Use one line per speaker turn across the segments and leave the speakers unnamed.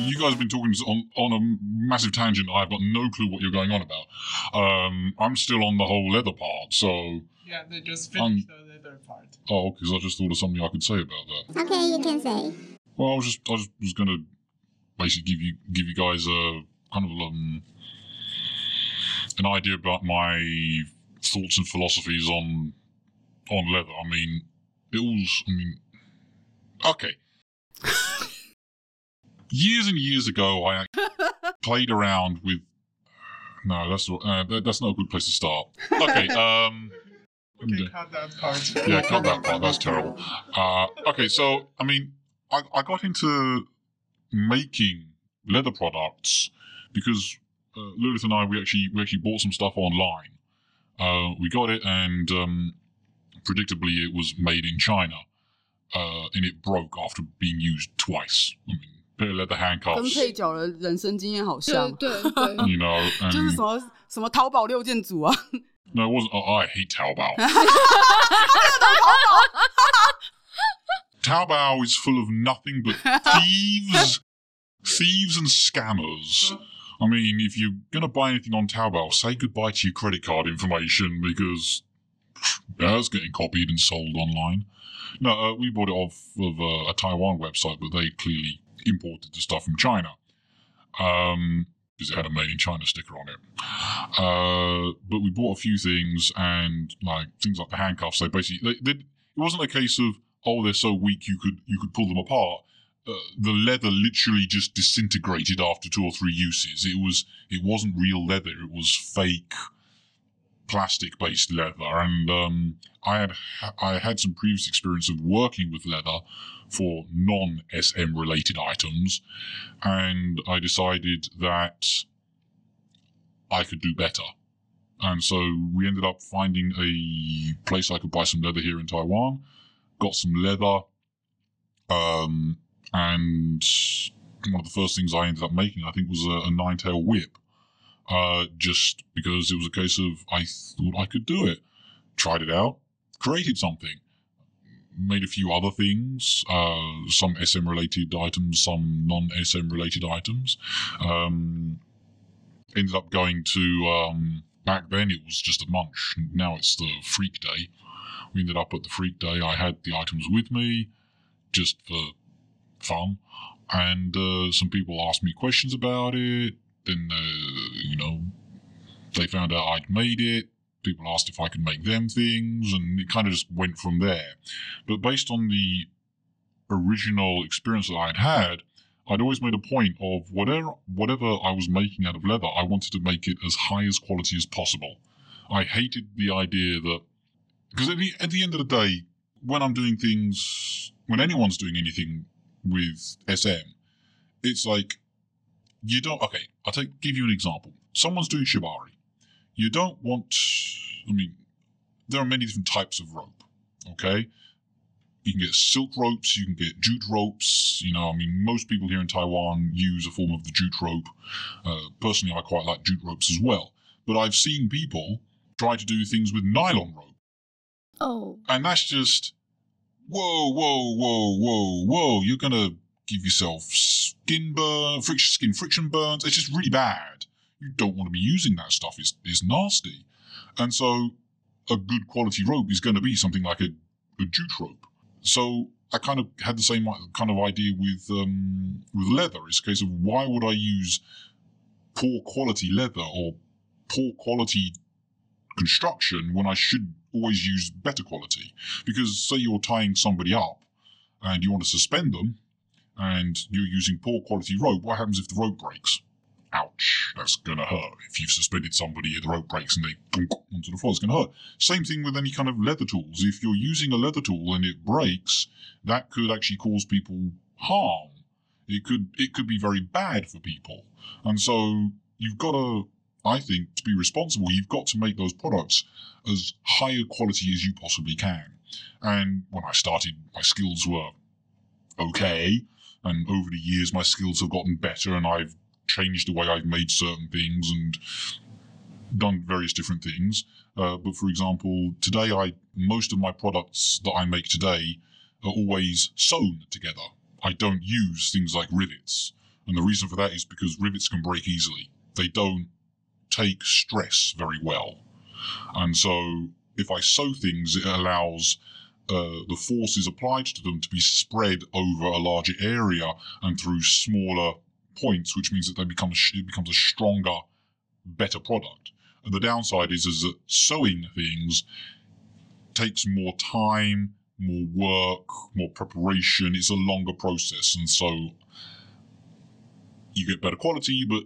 you guys have been talking on, on a massive tangent. I've got no clue what you're going on about. Um, I'm still on the whole leather part, so.
Yeah, they just finished the leather part.
Oh, because I just thought of something I could say about that.
Okay, you can say.
Well, I was just I just was going to basically give you give you guys a kind of um, an idea about my thoughts and philosophies on on leather. I mean, it was. I mean, okay. years and years ago, I played around with. No, that's uh, that's not a good place to start. Okay. Um.
Okay, cut that part.
Yeah, cut that part. That's terrible. Uh, okay, so I mean, I, I got into making leather products because uh, Lilith and I we actually we actually bought some stuff online. Uh, we got it, and um, predictably, it was made in China, uh, and it broke after being used twice. I mean, pair of leather
跟
handcuffs,
配角的人生经验好
对
像，
对对，
you know.
就是
And,
什么什么淘宝六件组啊，
no, it wasn't. Oh, I hate Taobao. Taobao is full of nothing but thieves, thieves and scammers. I mean, if you're gonna buy anything on Taobao, say goodbye to your credit card information because that's getting copied and sold online. No, uh, we bought it off of uh, a Taiwan website, but they clearly imported the stuff from China. Um, because it had a made in China sticker on it. Uh, but we bought a few things and like things like the handcuffs. They basically they, they, it wasn't a case of oh they're so weak you could you could pull them apart. Uh, the leather literally just disintegrated after two or three uses. It was it wasn't real leather. It was fake plastic based leather, and um, I had I had some previous experience of working with leather for non SM related items, and I decided that I could do better. And so we ended up finding a place I could buy some leather here in Taiwan. Got some leather, um, and one of the first things I ended up making, I think, was a, a nine tail whip. Uh, just because it was a case of I thought I could do it. Tried it out, created something, made a few other things, uh, some SM related items, some non SM related items. Um, ended up going to, um, back then it was just a munch. Now it's the freak day. We ended up at the freak day. I had the items with me just for fun. And uh, some people asked me questions about it. Then, uh, you know, they found out I'd made it. People asked if I could make them things, and it kind of just went from there. But based on the original experience that I'd had, I'd always made a point of whatever whatever I was making out of leather, I wanted to make it as high as quality as possible. I hated the idea that because at the, at the end of the day, when I'm doing things, when anyone's doing anything with SM, it's like you don't. Okay, I'll take give you an example. Someone's doing shibari. You don't want. I mean, there are many different types of rope. Okay, you can get silk ropes, you can get jute ropes. You know, I mean, most people here in Taiwan use a form of the jute rope. Uh, personally, I quite like jute ropes as well. But I've seen people try to do things with nylon rope,
Oh,
and that's just whoa, whoa, whoa, whoa, whoa. You're gonna give yourself skin burn, friction, skin friction burns. It's just really bad. You don't want to be using that stuff. is it's nasty. And so a good quality rope is going to be something like a, a jute rope. So I kind of had the same kind of idea with um, with leather. It's a case of why would I use poor quality leather or poor quality construction when I should always use better quality? Because say you're tying somebody up and you want to suspend them and you're using poor quality rope, what happens if the rope breaks? Ouch, that's gonna hurt. If you've suspended somebody, the rope breaks and they onto the floor, it's gonna hurt. Same thing with any kind of leather tools. If you're using a leather tool and it breaks, that could actually cause people harm. It could it could be very bad for people. And so you've got to, I think, to be responsible, you've got to make those products as high a quality as you possibly can. And when I started, my skills were okay. And over the years, my skills have gotten better, and I've changed the way I've made certain things and done various different things. Uh, but for example, today, I most of my products that I make today are always sewn together. I don't use things like rivets. And the reason for that is because rivets can break easily. They don't take stress very well. And so if I sew things, it allows uh, the forces applied to them to be spread over a larger area and through smaller points, which means that they become it becomes a stronger, better product. And the downside is, is that sewing things takes more time, more work, more preparation. It's a longer process, and so you get better quality, but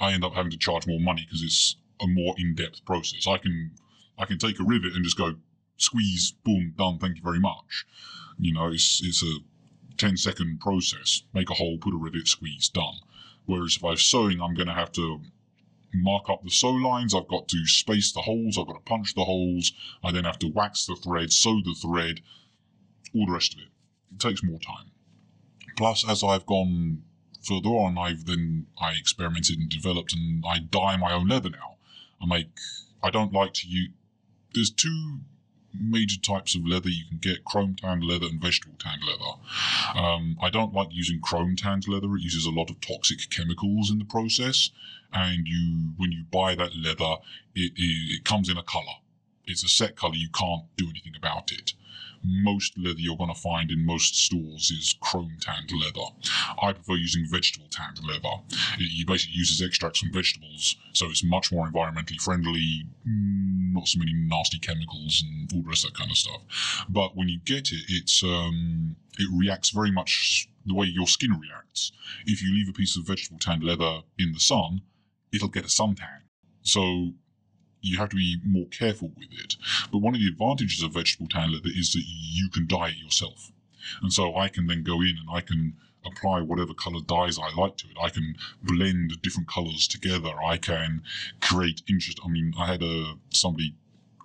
I end up having to charge more money because it's a more in-depth process. I can I can take a rivet and just go squeeze, boom, done. Thank you very much. You know, it's it's a 10 second process. Make a hole, put a rivet, squeeze, done. Whereas if I'm sewing, I'm going to have to mark up the sew lines. I've got to space the holes. I've got to punch the holes. I then have to wax the thread, sew the thread, all the rest of it. It takes more time. Plus, as I've gone further on, I've then I experimented and developed, and I dye my own leather now. I make. I don't like to use. There's two major types of leather you can get: chrome tanned leather and vegetable tanned leather. Um, I don't like using chrome tanned leather. It uses a lot of toxic chemicals in the process, and you when you buy that leather, it, it, it comes in a color. It's a set color. You can't do anything about it most leather you're going to find in most stores is chrome tanned leather. I prefer using vegetable tanned leather. It, basically uses extracts from vegetables, so it's much more environmentally friendly, mm, not so many nasty chemicals and all the rest of that kind of stuff. But when you get it, it's um, it reacts very much the way your skin reacts. If you leave a piece of vegetable tanned leather in the sun, it'll get a suntan. So you have to be more careful with it. But one of the advantages of vegetable tan leather is that you can dye it yourself. And so I can then go in and I can apply whatever color dyes I like to it. I can blend different colors together. I can create interest. I mean, I had a somebody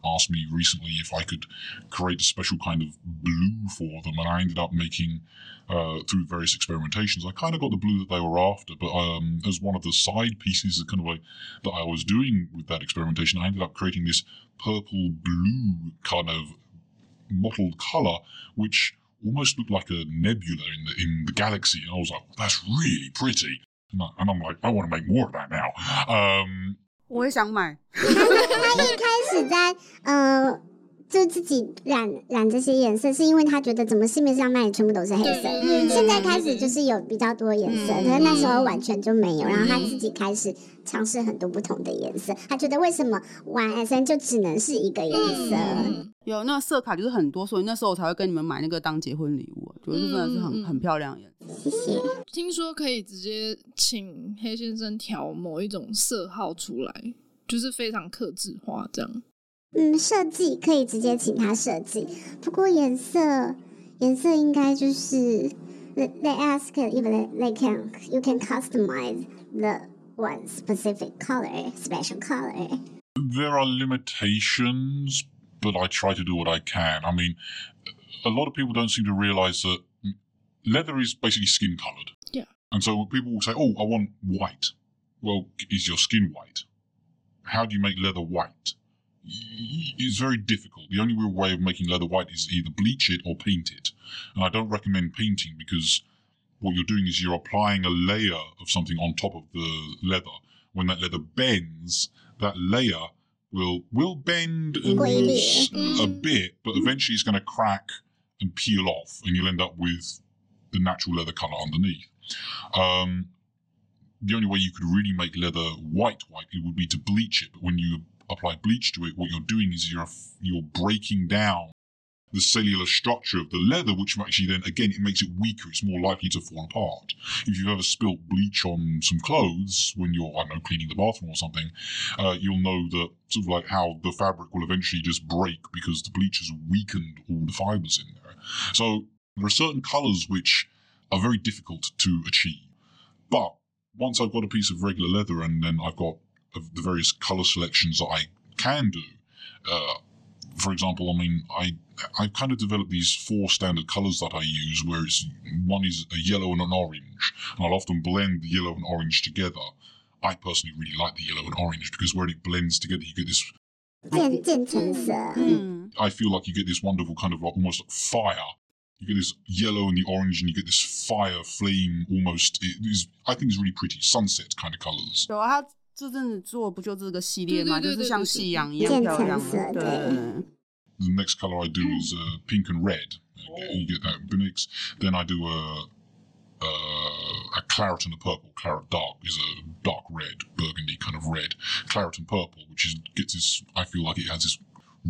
asked me recently if I could create a special kind of blue for them, and I ended up making uh, through various experimentations. I kind of got the blue that they were after, but um, as one of the side pieces, kind of like that I was doing with that experimentation, I ended up creating this purple blue kind of mottled color, which almost looked like a nebula in the in the galaxy. And I was like, that's really pretty. And, I, I'm like, I want to make more of that now. Um,
我也想买。
他他一开始在呃，就自己染染这些颜色，是因为他觉得怎么市面上卖的全部都是黑色。现在开始就是有比较多颜色，
嗯
可是那时候完全就没有。然后他自己开始尝试很多不同的颜色，他觉得为什么玩 S N 就只能是一个颜色？
嗯
有那个色卡就是很多，所以那时候我才会跟你们买那个当结婚礼物，觉得这真的是很、很漂亮的颜色。
谢谢。
听说可以直接请黑先生调某一种色号出来，就是非常客制化这样。
嗯，设计可以直接请他设计，不过颜色颜色应该就是 they ask if they can you can customize the one specific color special color.
There are limitations, but I try to do what I can. I mean, a lot of people don't seem to realize that leather is basically skin colored.
Yeah.
And so people will say, "Oh, I want white," well, is your skin white? How do you make leather white? It's very difficult. The only real way of making leather white is either bleach it or paint it. And I don't recommend painting because what you're doing is you're applying a layer of something on top of the leather. When that leather bends, that layer will will bend a,
Will
will
be.
s- a mm-hmm. bit, but eventually it's going to crack and peel off, and you'll end up with the natural leather color underneath. Um, the only way you could really make leather white white it would be to bleach it. But when you apply bleach to it, what you're doing is you're you're breaking down the cellular structure of the leather, which actually then again it makes it weaker. It's more likely to fall apart. If you've ever spilt bleach on some clothes when you're I don't know cleaning the bathroom or something, uh, you'll know that sort of like how the fabric will eventually just break because the bleach has weakened all the fibers in there. So there are certain colors which are very difficult to achieve. But once I've got a piece of regular leather and then I've got the various color selections that I can do, uh, for example, I mean, I I've kind of developed these four standard colors that I use, where it's one is a yellow and an orange, and I'll often blend the yellow and orange together. I personally really like the yellow and orange because when it blends together, you get this.
Hmm.
I feel like you get this wonderful kind of almost like fire you get this yellow and the orange, and you get this fire flame almost. It is, I think, it's really pretty sunset kind of colors.
有啊，他这阵子做不就这个系列嘛，
对对对
就是像
对对
夕阳一样
渐
漂亮
层色
的。对，
The next color I do is uh, pink and red. You get that mix. Then I do a uh, a claret and a purple. Claret dark is a dark red, burgundy kind of red. Claret and purple, which is gets this. I feel like it has this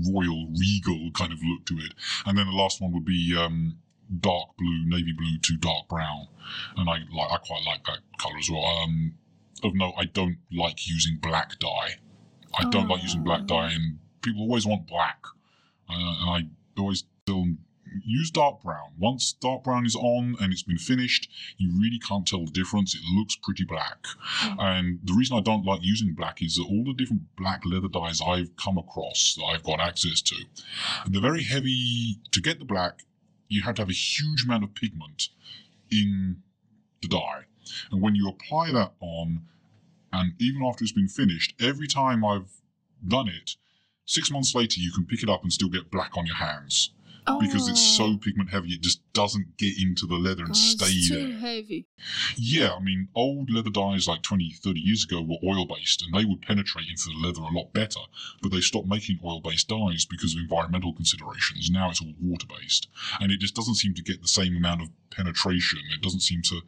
royal, regal kind of look to it. And then the last one would be um, dark blue, navy blue to dark brown, and I like. I quite like that color as well. Um, of note, I don't like using black dye. I don't like using black dye, and people always want black, uh, and I always tell them use dark brown. Once dark brown is on and it's been finished, you really can't tell the difference. It looks pretty black. And the reason I don't like using black is that all the different black leather dyes I've come across that I've got access to, they're very heavy. To get the black, you have to have a huge amount of pigment in the dye. And when you apply that on, and even after it's been finished, every time I've done it, six months later you can pick it up and still get black on your hands because it's so oh. pigment heavy it just doesn't get into the leather and
Oh,
stay
it's too
there.
heavy.
Yeah, I mean, old leather dyes like 20, 30 years ago were oil based and they would penetrate into the leather a lot better, but they stopped making oil based dyes because of environmental considerations. Now it's all water based and it just doesn't seem to get the same amount of penetration. It doesn't seem to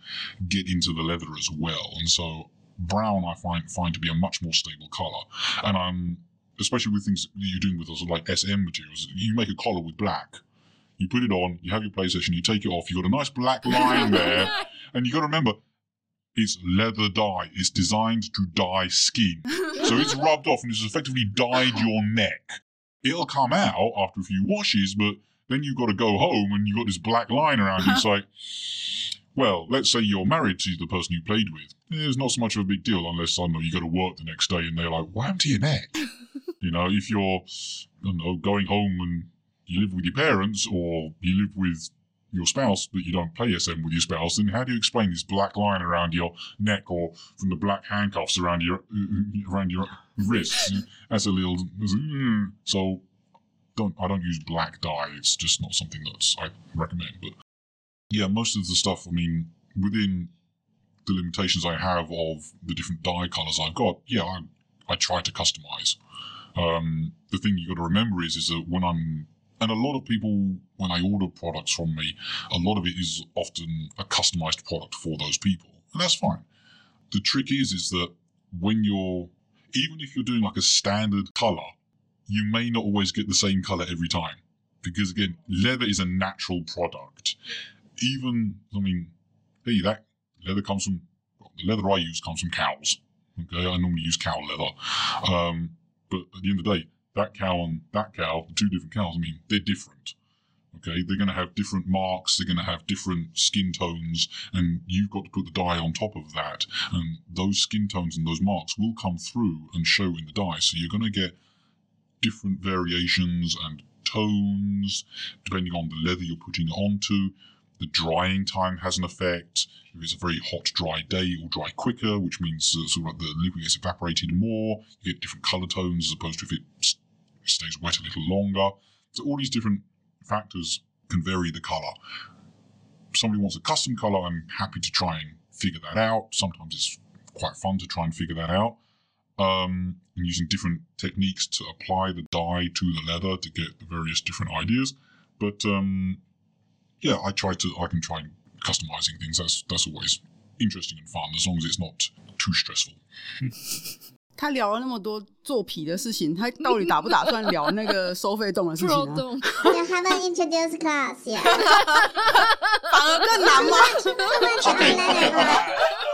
get into the leather as well. And so brown I find find to be a much more stable color. And I'm especially with things that you're doing with those like SM materials, you make a collar with black. You put it on, you have your play session, you take it off, you've got a nice black line there, and you've got to remember, it's leather dye. It's designed to dye skin. So it's rubbed off and it's effectively dyed your neck. It'll come out after a few washes, but then you've got to go home and you've got this black line around you. It's like, well, let's say you're married to the person you played with. It's not so much of a big deal unless, I don't know, you go to work the next day and they're like, what happened to your neck? you know, if you're, I don't know, going home and you live with your parents or you live with your spouse, but you don't play SM with your spouse, then how do you explain this black line around your neck or from the black handcuffs around your around your wrists as a little? as a- mm. So, don't I don't use black dye. It's just not something that's I recommend. But yeah, most of the stuff. I mean, within the limitations I have of the different dye colors I've got, yeah, I I try to customize. Um, the thing you got to remember is is that when I'm and a lot of people when I order products from me, a lot of it is often a customized product for those people, and that's fine. The trick is is that when you're even if you're doing like a standard color, you may not always get the same color every time because again, leather is a natural product. Even I mean, hey, that leather comes from the leather I use comes from cows. Okay, I normally use cow leather. Um, but at the end of the day, that cow and that cow, the two different cows, I mean, they're different. Okay, they're going to have different marks, they're going to have different skin tones, and you've got to put the dye on top of that. And those skin tones and those marks will come through and show in the dye. So you're going to get different variations and tones depending on the leather you're putting onto. The drying time has an effect. If it's a very hot, dry day, it will dry quicker, which means uh, sort of like the liquid gets evaporated more. You get different color tones as opposed to if it s- stays wet a little longer. So all these different factors can vary the color. If somebody wants a custom color, I'm happy to try and figure that out. Sometimes it's quite fun to try and figure that out. Um, and using different techniques to apply the dye to the leather to get the various different ideas. But um, yeah, I try to. I can try customizing things. That's that's always interesting and fun as long as it's not too stressful.
他聊了那么多做皮的事情，他到底打不打算聊那个收费洞的事情啊？
动
You haven't introduced class.
反而更难吗.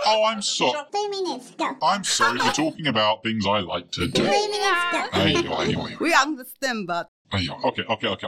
Oh, I'm sorry.
Three minutes, go.
I'm sorry for talking about things I like to do.
Three minutes, go.
哎呦哎呦哎呦
We understand, but
哎呦！OK OK OK